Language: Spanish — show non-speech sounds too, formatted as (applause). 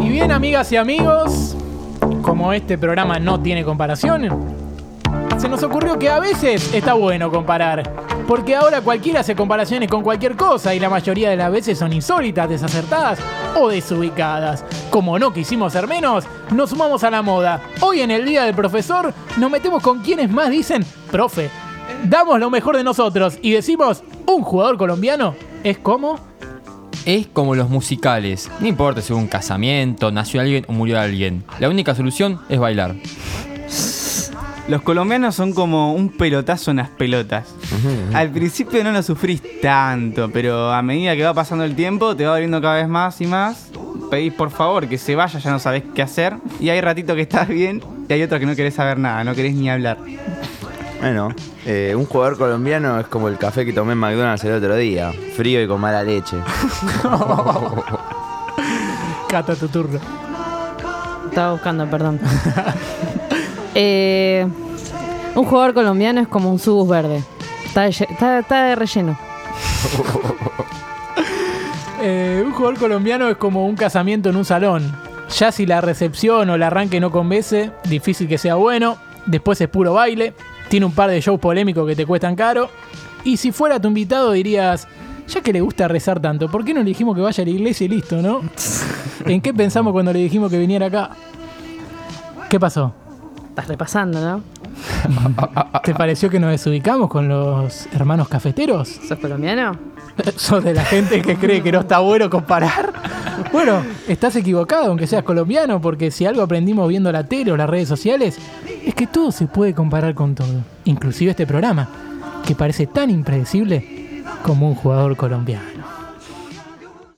Y bien, amigas y amigos, como este programa no tiene comparación, se nos ocurrió que a veces está bueno comparar. Porque ahora cualquiera hace comparaciones con cualquier cosa y la mayoría de las veces son insólitas, desacertadas o desubicadas. Como no quisimos ser menos, nos sumamos a la moda. Hoy en el Día del Profesor nos metemos con quienes más dicen, profe, damos lo mejor de nosotros y decimos, un jugador colombiano es como... Es como los musicales. No importa si hubo un casamiento, nació alguien o murió alguien. La única solución es bailar. Los colombianos son como un pelotazo en las pelotas. Al principio no lo sufrís tanto, pero a medida que va pasando el tiempo te va abriendo cada vez más y más. Pedís por favor que se vaya, ya no sabés qué hacer. Y hay ratito que estás bien y hay otro que no querés saber nada, no querés ni hablar. Bueno, eh, un jugador colombiano es como el café que tomé en McDonald's el otro día. Frío y con mala leche. (laughs) Cata tu turno. Estaba buscando, perdón. (laughs) Eh, un jugador colombiano es como un subus verde. Está de, lle- está- está de relleno. (laughs) Eh, un jugador colombiano es como un casamiento en un salón. Ya si la recepción o el arranque no convence, difícil que sea bueno. Después es puro baile. Tiene un par de shows polémicos que te cuestan caro. Y si fuera tu invitado dirías, ya que le gusta rezar tanto, ¿por qué no le dijimos que vaya a la iglesia y listo, no? (laughs) ¿En qué pensamos cuando le dijimos que viniera acá? ¿Qué pasó? Estás repasando, ¿no? (laughs) ¿Te pareció que nos desubicamos con los hermanos cafeteros? ¿Sos colombiano? (laughs) ¿Sos de la gente que cree que no está bueno comparar? Bueno, estás equivocado, aunque seas colombiano, porque si algo aprendimos viendo la tele o las redes sociales, es que todo se puede comparar con todo, inclusive este programa, que parece tan impredecible como un jugador colombiano.